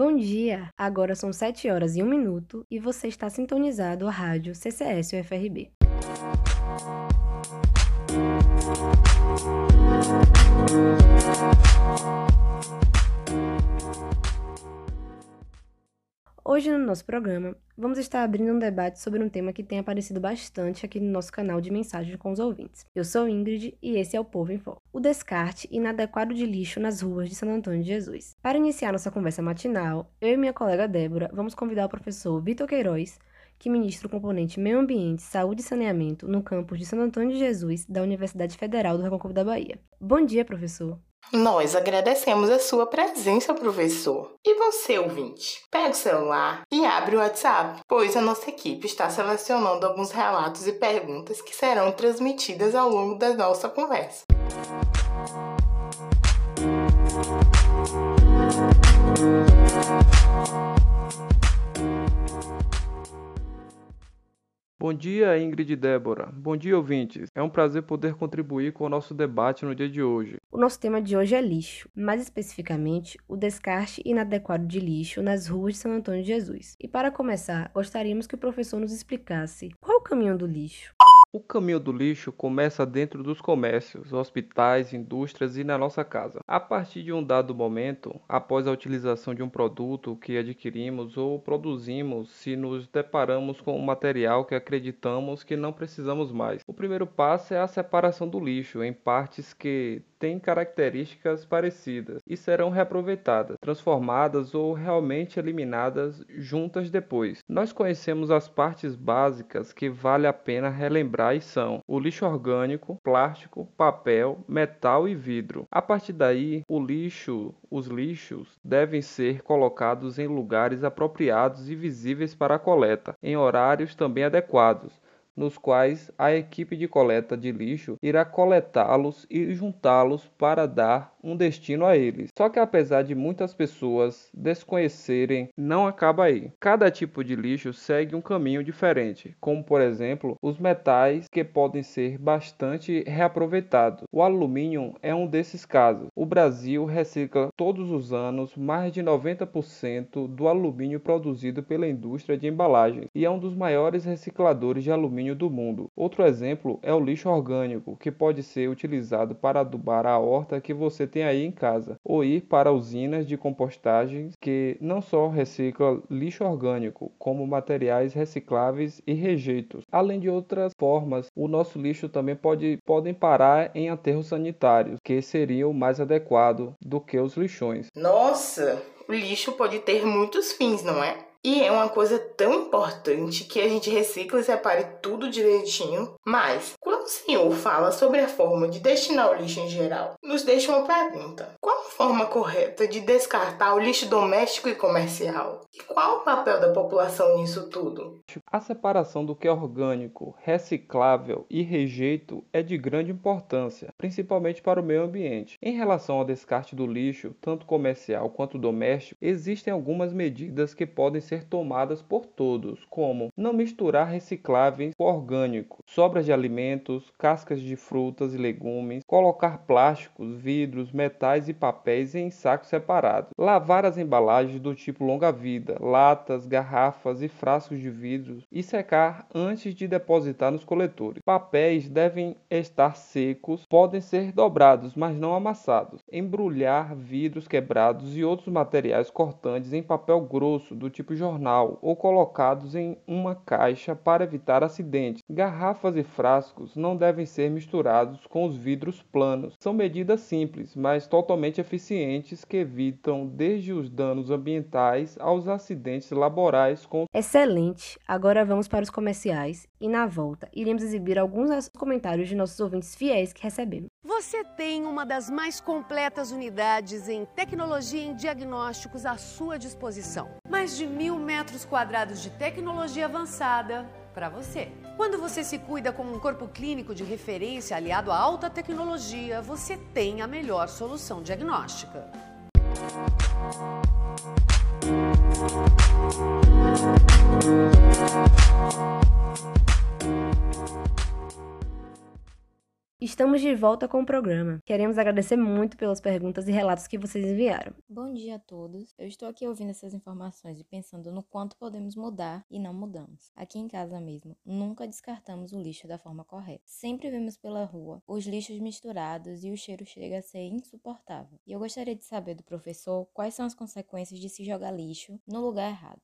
Bom dia! Agora são 7 horas e 1 minuto e você está sintonizado à rádio CCS UFRB. Hoje no nosso programa, vamos estar abrindo um debate sobre um tema que tem aparecido bastante aqui no nosso canal de mensagens com os ouvintes. Eu sou Ingrid e esse é o Povo em Foco. O descarte inadequado de lixo nas ruas de Santo Antônio de Jesus. Para iniciar nossa conversa matinal, eu e minha colega Débora vamos convidar o professor Vitor Queiroz, que ministra o componente Meio Ambiente, Saúde e Saneamento no campus de Santo Antônio de Jesus da Universidade Federal do Recôncavo da Bahia. Bom dia, professor! Nós agradecemos a sua presença, professor. E você, ouvinte? Pega o celular e abre o WhatsApp, pois a nossa equipe está selecionando alguns relatos e perguntas que serão transmitidas ao longo da nossa conversa. Bom dia, Ingrid e Débora. Bom dia, ouvintes. É um prazer poder contribuir com o nosso debate no dia de hoje. O nosso tema de hoje é lixo, mais especificamente o descarte inadequado de lixo nas ruas de São Antônio de Jesus. E para começar, gostaríamos que o professor nos explicasse qual é o caminho do lixo. O caminho do lixo começa dentro dos comércios, hospitais, indústrias e na nossa casa. A partir de um dado momento, após a utilização de um produto que adquirimos ou produzimos, se nos deparamos com um material que acreditamos que não precisamos mais. O primeiro passo é a separação do lixo em partes que têm características parecidas e serão reaproveitadas, transformadas ou realmente eliminadas juntas depois. Nós conhecemos as partes básicas que vale a pena relembrar e são o lixo orgânico, plástico, papel, metal e vidro. A partir daí, o lixo, os lixos devem ser colocados em lugares apropriados e visíveis para a coleta, em horários também adequados nos quais a equipe de coleta de lixo irá coletá-los e juntá-los para dar um destino a eles. Só que apesar de muitas pessoas desconhecerem, não acaba aí. Cada tipo de lixo segue um caminho diferente, como por exemplo, os metais que podem ser bastante reaproveitados. O alumínio é um desses casos. O Brasil recicla todos os anos mais de 90% do alumínio produzido pela indústria de embalagens e é um dos maiores recicladores de alumínio do mundo. Outro exemplo é o lixo orgânico, que pode ser utilizado para adubar a horta que você tem aí em casa, ou ir para usinas de compostagem que não só reciclam lixo orgânico, como materiais recicláveis e rejeitos. Além de outras formas, o nosso lixo também pode podem parar em aterros sanitários, que seriam mais adequado do que os lixões. Nossa, o lixo pode ter muitos fins, não é? E é uma coisa tão importante que a gente recicla e separe tudo direitinho. Mas, quando o senhor fala sobre a forma de destinar o lixo em geral, nos deixa uma pergunta: qual a forma correta de descartar o lixo doméstico e comercial? E qual o papel da população nisso tudo? A separação do que é orgânico, reciclável e rejeito é de grande importância, principalmente para o meio ambiente. Em relação ao descarte do lixo, tanto comercial quanto doméstico, existem algumas medidas que podem ser tomadas por todos, como não misturar recicláveis com orgânicos, sobras de alimentos, cascas de frutas e legumes, colocar plásticos, vidros, metais e papéis em sacos separados, lavar as embalagens do tipo longa-vida, latas, garrafas e frascos de vidro e secar antes de depositar nos coletores. Papéis devem estar secos, podem ser dobrados, mas não amassados. Embrulhar vidros quebrados e outros materiais cortantes em papel grosso do tipo jornal ou colocados em uma caixa para evitar acidentes. Garrafas e frascos não devem ser misturados com os vidros planos. São medidas simples, mas totalmente eficientes que evitam desde os danos ambientais aos acidentes laborais com Excelente! Agora vamos para os comerciais e na volta iremos exibir alguns comentários de nossos ouvintes fiéis que recebemos. Você tem uma das mais completas unidades em tecnologia em diagnósticos à sua disposição. Mais de mil metros quadrados de tecnologia avançada para você. Quando você se cuida como um corpo clínico de referência aliado à alta tecnologia, você tem a melhor solução diagnóstica. Estamos de volta com o programa. Queremos agradecer muito pelas perguntas e relatos que vocês enviaram. Bom dia a todos. Eu estou aqui ouvindo essas informações e pensando no quanto podemos mudar e não mudamos. Aqui em casa mesmo, nunca descartamos o lixo da forma correta. Sempre vemos pela rua os lixos misturados e o cheiro chega a ser insuportável. E eu gostaria de saber do professor quais são as consequências de se jogar lixo no lugar errado.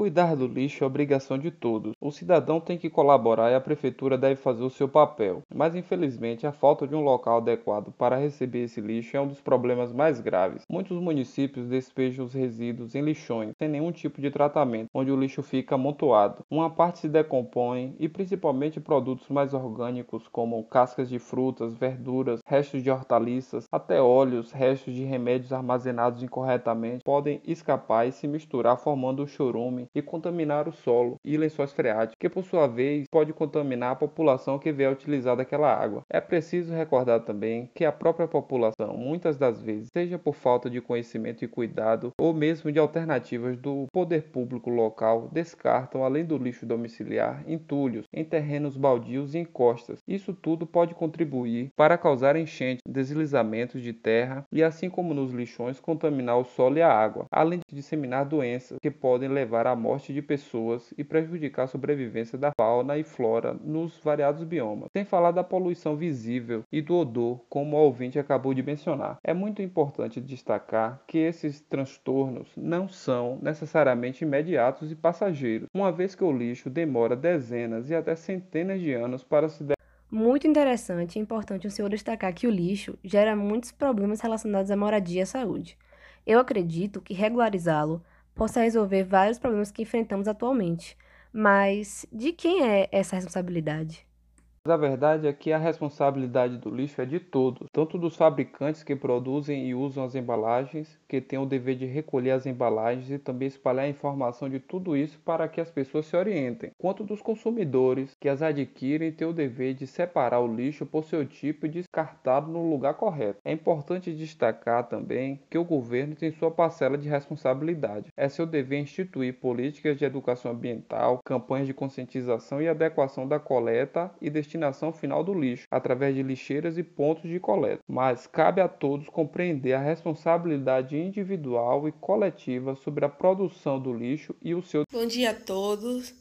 Cuidar do lixo é obrigação de todos. O cidadão tem que colaborar e a prefeitura deve fazer o seu papel. Mas infelizmente a falta de um local adequado para receber esse lixo é um dos problemas mais graves. Muitos municípios despejam os resíduos em lixões, sem nenhum tipo de tratamento, onde o lixo fica amontoado. Uma parte se decompõe e principalmente produtos mais orgânicos como cascas de frutas, verduras, restos de hortaliças, até óleos, restos de remédios armazenados incorretamente podem escapar e se misturar formando o chorume e contaminar o solo e lençóis freáticos, que por sua vez pode contaminar a população que vier utilizar daquela água. É preciso recordar também que a própria população, muitas das vezes, seja por falta de conhecimento e cuidado, ou mesmo de alternativas do poder público local, descartam, além do lixo domiciliar, entulhos em terrenos baldios e encostas. Isso tudo pode contribuir para causar enchentes, deslizamentos de terra e, assim como nos lixões, contaminar o solo e a água, além de disseminar doenças que podem levar à morte de pessoas e prejudicar a sobrevivência da fauna e flora nos variados biomas, sem falar da poluição visível e do odor, como o ouvinte acabou de mencionar. É muito importante destacar que esses transtornos não são necessariamente imediatos e passageiros, uma vez que o lixo demora dezenas e até centenas de anos para se muito interessante e importante o senhor destacar que o lixo gera muitos problemas relacionados à moradia e à saúde. Eu acredito que regularizá-lo possa resolver vários problemas que enfrentamos atualmente. Mas de quem é essa responsabilidade? A verdade é que a responsabilidade do lixo é de todos, tanto dos fabricantes que produzem e usam as embalagens, que têm o dever de recolher as embalagens e também espalhar a informação de tudo isso para que as pessoas se orientem, quanto dos consumidores que as adquirem e têm o dever de separar o lixo por seu tipo e descartá-lo no lugar correto. É importante destacar também que o governo tem sua parcela de responsabilidade. É seu dever instituir políticas de educação ambiental, campanhas de conscientização e adequação da coleta e destinação destinação final do lixo, através de lixeiras e pontos de coleta. Mas cabe a todos compreender a responsabilidade individual e coletiva sobre a produção do lixo e o seu. Bom dia a todos.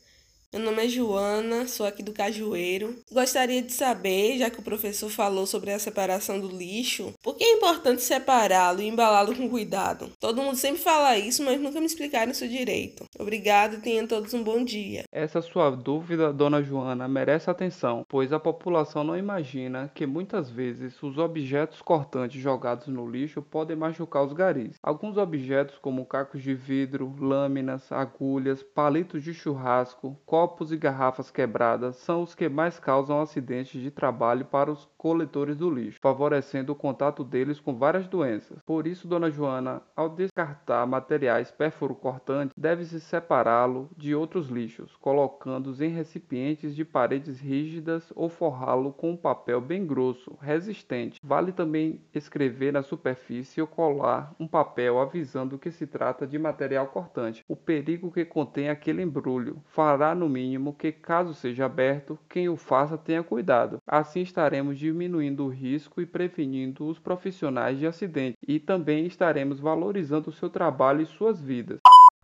Meu nome é Joana, sou aqui do Cajueiro. Gostaria de saber, já que o professor falou sobre a separação do lixo, por que é importante separá-lo e embalá-lo com cuidado? Todo mundo sempre fala isso, mas nunca me explicaram isso direito. Obrigado e tenham todos um bom dia. Essa sua dúvida, dona Joana, merece atenção, pois a população não imagina que muitas vezes os objetos cortantes jogados no lixo podem machucar os garis. Alguns objetos, como cacos de vidro, lâminas, agulhas, palitos de churrasco, copos e garrafas quebradas são os que mais causam acidentes de trabalho para os coletores do lixo, favorecendo o contato deles com várias doenças. Por isso, Dona Joana, ao descartar materiais perfuro-cortantes, deve-se separá-lo de outros lixos, colocando-os em recipientes de paredes rígidas ou forrá-lo com um papel bem grosso, resistente. Vale também escrever na superfície ou colar um papel avisando que se trata de material cortante, o perigo que contém aquele embrulho. Fará no mínimo que, caso seja aberto, quem o faça tenha cuidado. Assim estaremos diminuindo o risco e prevenindo os profissionais de acidente, e também estaremos valorizando o seu trabalho e suas vidas.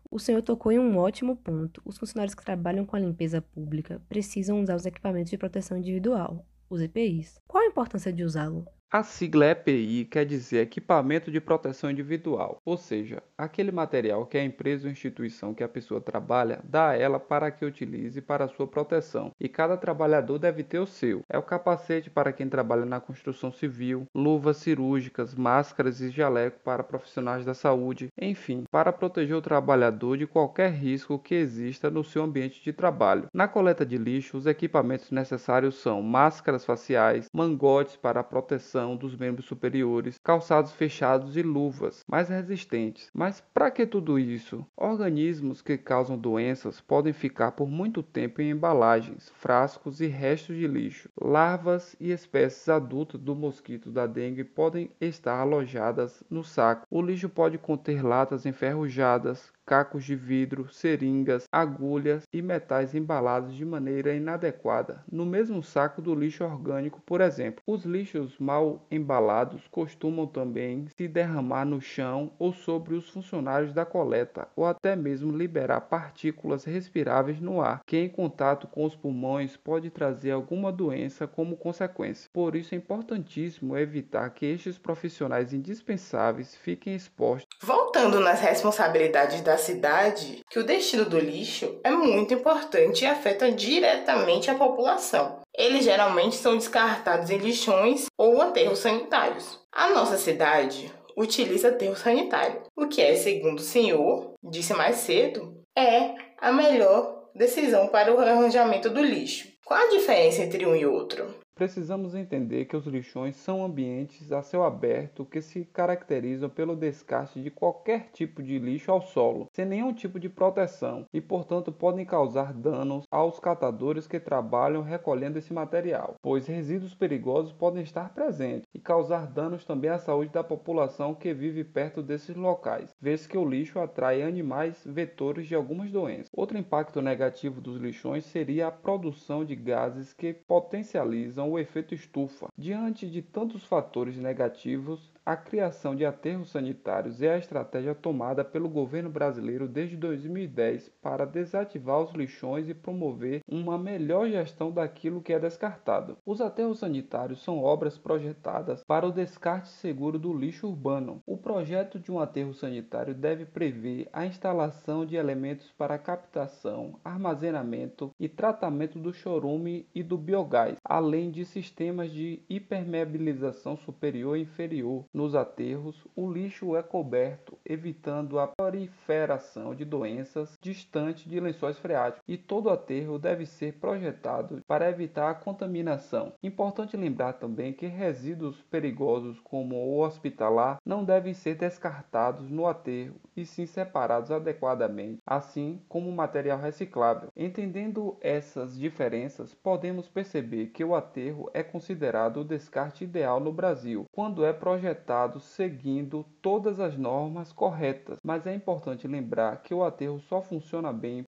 O senhor tocou em um ótimo ponto. Os funcionários que trabalham com a limpeza pública precisam usar os equipamentos de proteção individual, os EPIs. Qual a importância de usá-lo? A sigla EPI quer dizer Equipamento de Proteção Individual, ou seja, aquele material que a empresa ou instituição que a pessoa trabalha dá a ela para que utilize para sua proteção, e cada trabalhador deve ter o seu. É o capacete para quem trabalha na construção civil, luvas cirúrgicas, máscaras e jaleco para profissionais da saúde, enfim, para proteger o trabalhador de qualquer risco que exista no seu ambiente de trabalho. Na coleta de lixo, os equipamentos necessários são máscaras faciais, mangotes para proteção dos membros superiores, calçados fechados e luvas mais resistentes. Mas para que tudo isso? Organismos que causam doenças podem ficar por muito tempo em embalagens, frascos e restos de lixo. Larvas e espécies adultas do mosquito da dengue podem estar alojadas no saco. O lixo pode conter latas enferrujadas, cacos de vidro, seringas, agulhas e metais embalados de maneira inadequada no mesmo saco do lixo orgânico, por exemplo. Os lixos mal embalados costumam também se derramar no chão ou sobre os funcionários da coleta, ou até mesmo liberar partículas respiráveis no ar, que em contato com os pulmões pode trazer alguma doença como consequência. Por isso é importantíssimo evitar que estes profissionais indispensáveis fiquem expostos. Voltando nas responsabilidades da cidade, que o destino do lixo é muito importante e afeta diretamente a população. Eles geralmente são descartados em lixões ou aterros sanitários. A nossa cidade utiliza aterro sanitário, o que é, segundo o senhor disse mais cedo, é a melhor decisão para o arranjamento do lixo. Qual a diferença entre um e outro? Precisamos entender que os lixões são ambientes a céu aberto que se caracterizam pelo descarte de qualquer tipo de lixo ao solo, sem nenhum tipo de proteção, e portanto podem causar danos aos catadores que trabalham recolhendo esse material, pois resíduos perigosos podem estar presentes e causar danos também à saúde da população que vive perto desses locais, vez que o lixo atrai animais vetores de algumas doenças. Outro impacto negativo dos lixões seria a produção de gases que potencializam o efeito estufa. Diante de tantos fatores negativos, a criação de aterros sanitários é a estratégia tomada pelo governo brasileiro desde 2010 para desativar os lixões e promover uma melhor gestão daquilo que é descartado. Os aterros sanitários são obras projetadas para o descarte seguro do lixo urbano. O projeto de um aterro sanitário deve prever a instalação de elementos para captação, armazenamento e tratamento do chorume e do biogás, além de sistemas de hipermeabilização superior e inferior nos aterros, o lixo é coberto, evitando a proliferação de doenças distante de lençóis freáticos, e todo aterro deve ser projetado para evitar a contaminação. Importante lembrar também que resíduos perigosos como o hospitalar não devem ser descartados no aterro e sim separados adequadamente, assim como material reciclável. Entendendo essas diferenças, podemos perceber que o aterro é considerado o descarte ideal no Brasil, quando é projetado seguindo todas as normas corretas, mas é importante lembrar que o aterro só funciona bem.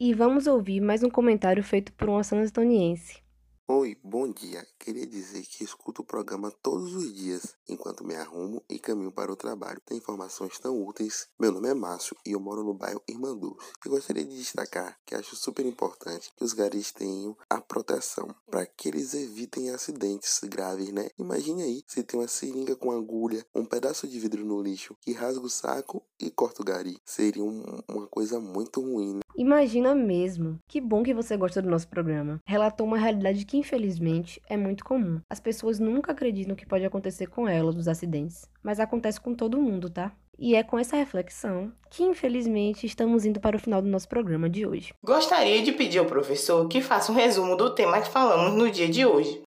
E vamos ouvir mais um comentário feito por uma sanestoniense. Oi, bom dia. Queria dizer que escuto o programa todos os dias, enquanto me arrumo e caminho para o trabalho. Tem informações tão úteis. Meu nome é Márcio e eu moro no bairro Irmanduz. E gostaria de destacar que acho super importante que os garis tenham a proteção para que eles evitem acidentes graves, né? Imagine aí se tem uma seringa com agulha, um pedaço de vidro no lixo que rasga o saco e corta o gari. Seria um, uma coisa muito ruim. Né? Imagina mesmo. Que bom que você gosta do nosso programa. Relatou uma realidade que infelizmente é muito comum. As pessoas nunca acreditam que pode acontecer com elas dos acidentes, mas acontece com todo mundo, tá? E é com essa reflexão que, infelizmente, estamos indo para o final do nosso programa de hoje. Gostaria de pedir ao professor que faça um resumo do tema que falamos no dia de hoje.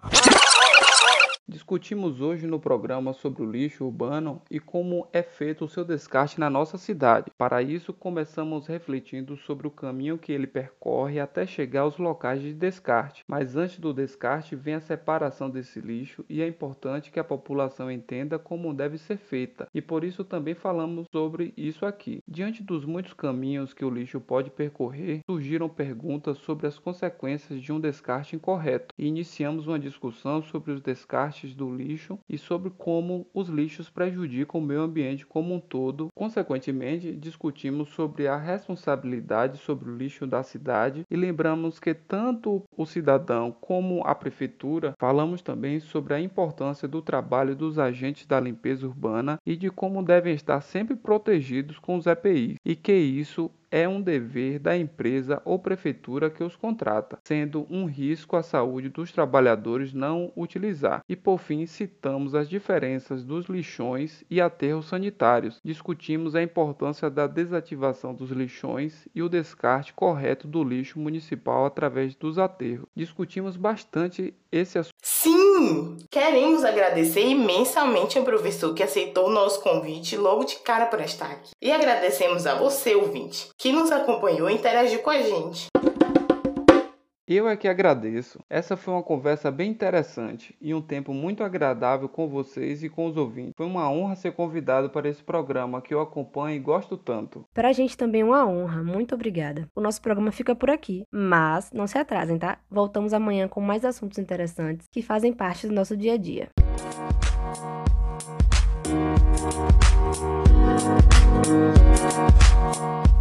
Discutimos hoje no programa sobre o lixo urbano e como é feito o seu descarte na nossa cidade. Para isso, começamos refletindo sobre o caminho que ele percorre até chegar aos locais de descarte. Mas antes do descarte, vem a separação desse lixo e é importante que a população entenda como deve ser feita. E por isso também falamos sobre isso aqui. Diante dos muitos caminhos que o lixo pode percorrer, surgiram perguntas sobre as consequências de um descarte incorreto e iniciamos uma discussão sobre os descartes do lixo e sobre como os lixos prejudicam o meio ambiente como um todo. Consequentemente, discutimos sobre a responsabilidade sobre o lixo da cidade e lembramos que tanto o cidadão como a prefeitura falamos também sobre a importância do trabalho dos agentes da limpeza urbana e de como devem estar sempre protegidos com os EPIs e que isso é um dever da empresa ou prefeitura que os contrata, sendo um risco à saúde dos trabalhadores não utilizar. E por fim, citamos as diferenças dos lixões e aterros sanitários. Discutimos a importância da desativação dos lixões e o descarte correto do lixo municipal através dos aterros. Discutimos bastante esse assunto. Sim! Queremos agradecer imensamente ao professor que aceitou o nosso convite logo de cara para estar aqui. E agradecemos a você, ouvinte, que nos acompanhou e interagiu com a gente. Eu é que agradeço. Essa foi uma conversa bem interessante e um tempo muito agradável com vocês e com os ouvintes. Foi uma honra ser convidado para esse programa que eu acompanho e gosto tanto. Para a gente também é uma honra. Muito obrigada. O nosso programa fica por aqui, mas não se atrasem, tá? Voltamos amanhã com mais assuntos interessantes que fazem parte do nosso dia a dia. Música